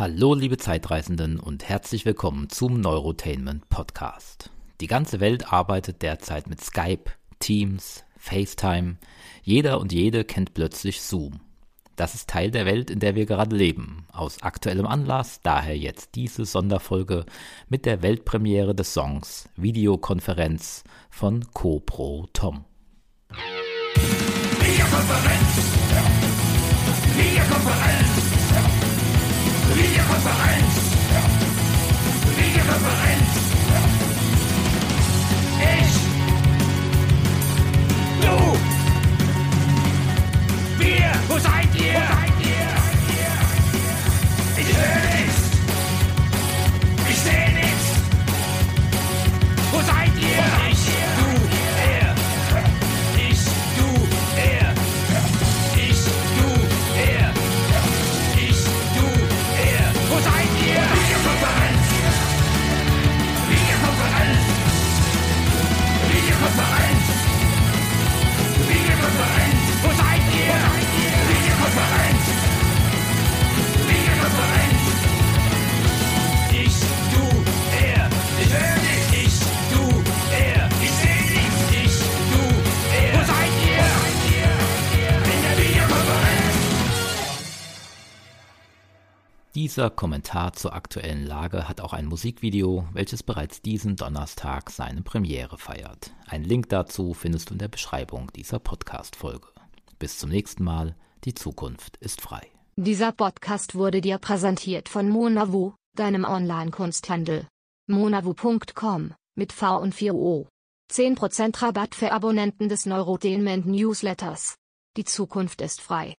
Hallo liebe Zeitreisenden und herzlich willkommen zum Neurotainment Podcast. Die ganze Welt arbeitet derzeit mit Skype, Teams, FaceTime. Jeder und jede kennt plötzlich Zoom. Das ist Teil der Welt, in der wir gerade leben. Aus aktuellem Anlass daher jetzt diese Sonderfolge mit der Weltpremiere des Songs Videokonferenz von CoPro Tom. Videokonferenz! Dieser Kommentar zur aktuellen Lage hat auch ein Musikvideo, welches bereits diesen Donnerstag seine Premiere feiert. Ein Link dazu findest du in der Beschreibung dieser Podcast-Folge. Bis zum nächsten Mal, die Zukunft ist frei. Dieser Podcast wurde dir präsentiert von Monavu, deinem Online-Kunsthandel. Monavu.com, mit V und 4 O. 10% Rabatt für Abonnenten des Neurotainment Newsletters. Die Zukunft ist frei.